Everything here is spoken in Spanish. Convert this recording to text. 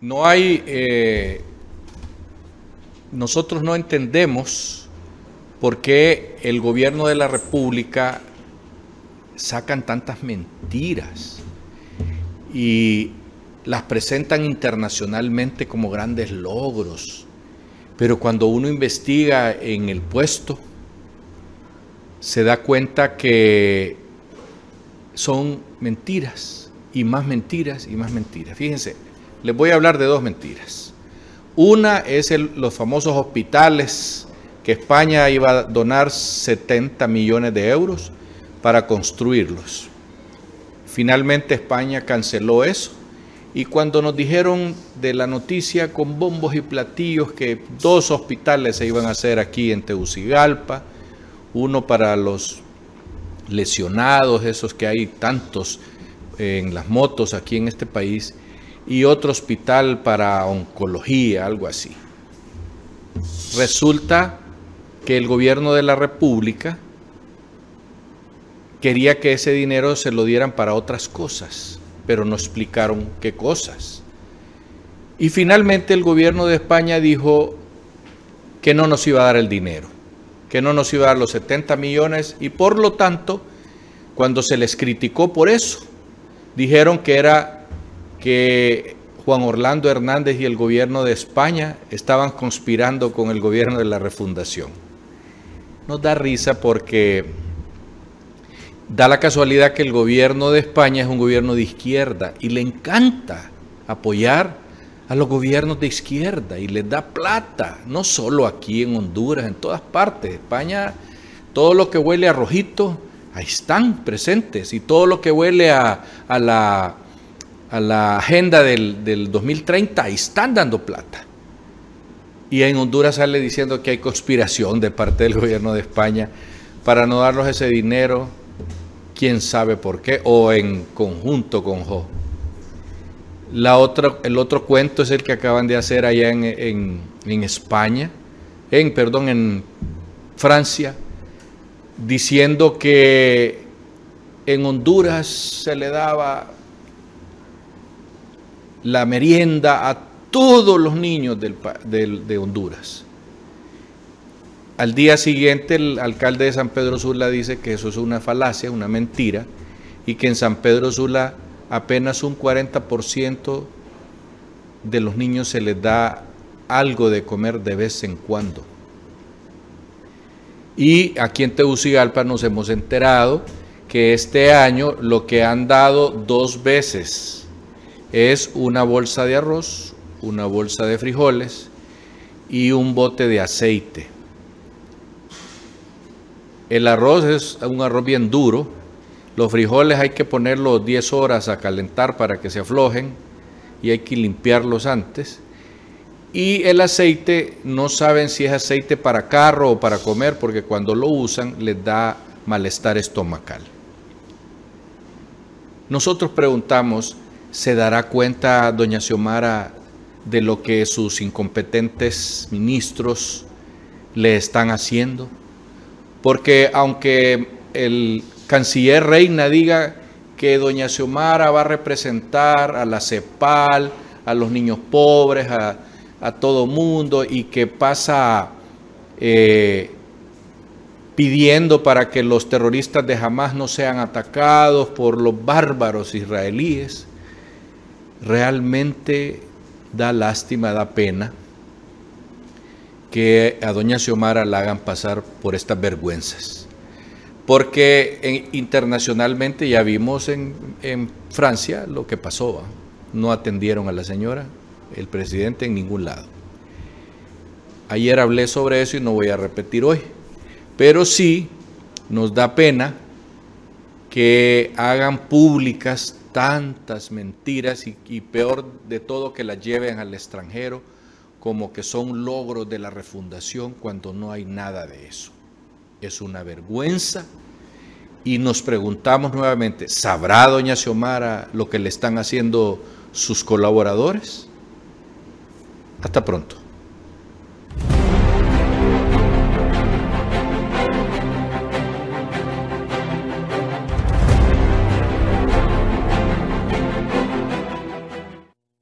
no hay, eh, nosotros no entendemos por qué el gobierno de la República sacan tantas mentiras y las presentan internacionalmente como grandes logros. Pero cuando uno investiga en el puesto, se da cuenta que son mentiras y más mentiras y más mentiras. Fíjense, les voy a hablar de dos mentiras. Una es los famosos hospitales que España iba a donar 70 millones de euros para construirlos. Finalmente España canceló eso y cuando nos dijeron de la noticia con bombos y platillos que dos hospitales se iban a hacer aquí en Tegucigalpa, uno para los lesionados, esos que hay tantos en las motos aquí en este país, y otro hospital para oncología, algo así. Resulta que el gobierno de la República quería que ese dinero se lo dieran para otras cosas, pero no explicaron qué cosas. Y finalmente el gobierno de España dijo que no nos iba a dar el dinero, que no nos iba a dar los 70 millones y por lo tanto, cuando se les criticó por eso, dijeron que era que Juan Orlando Hernández y el gobierno de España estaban conspirando con el gobierno de la refundación. Nos da risa porque Da la casualidad que el gobierno de España es un gobierno de izquierda y le encanta apoyar a los gobiernos de izquierda y les da plata, no solo aquí en Honduras, en todas partes. España, todo lo que huele a rojito, ahí están presentes y todo lo que huele a, la, a la, agenda del, del 2030, ahí están dando plata. Y en Honduras sale diciendo que hay conspiración de parte del gobierno de España para no darnos ese dinero quién sabe por qué, o en conjunto con Jo. La otra, el otro cuento es el que acaban de hacer allá en, en España, en, perdón, en Francia, diciendo que en Honduras se le daba la merienda a todos los niños del, de Honduras. Al día siguiente el alcalde de San Pedro Sula dice que eso es una falacia, una mentira, y que en San Pedro Sula apenas un 40% de los niños se les da algo de comer de vez en cuando. Y aquí en Tegucigalpa nos hemos enterado que este año lo que han dado dos veces es una bolsa de arroz, una bolsa de frijoles y un bote de aceite. El arroz es un arroz bien duro. Los frijoles hay que ponerlos 10 horas a calentar para que se aflojen y hay que limpiarlos antes. Y el aceite, no saben si es aceite para carro o para comer, porque cuando lo usan les da malestar estomacal. Nosotros preguntamos, ¿se dará cuenta doña Xiomara de lo que sus incompetentes ministros le están haciendo? porque aunque el canciller Reina diga que doña Xiomara va a representar a la CEPAL, a los niños pobres, a, todo mundo y que pasa eh, pidiendo para que los terroristas de Hamas no sean atacados por los bárbaros israelíes, realmente da lástima, da pena que a doña Xiomara la hagan pasar por estas vergüenzas. Porque internacionalmente ya vimos en, Francia lo que pasó. No atendieron a la señora, el presidente en ningún lado. Ayer hablé sobre eso y no voy a repetir hoy. Pero sí nos da pena que hagan públicas tantas mentiras y, peor de todo que las lleven al extranjero como que son logros de la refundación cuando no hay nada de eso. Es una vergüenza y nos preguntamos nuevamente, ¿sabrá doña Xiomara lo que le están haciendo sus colaboradores? Hasta pronto.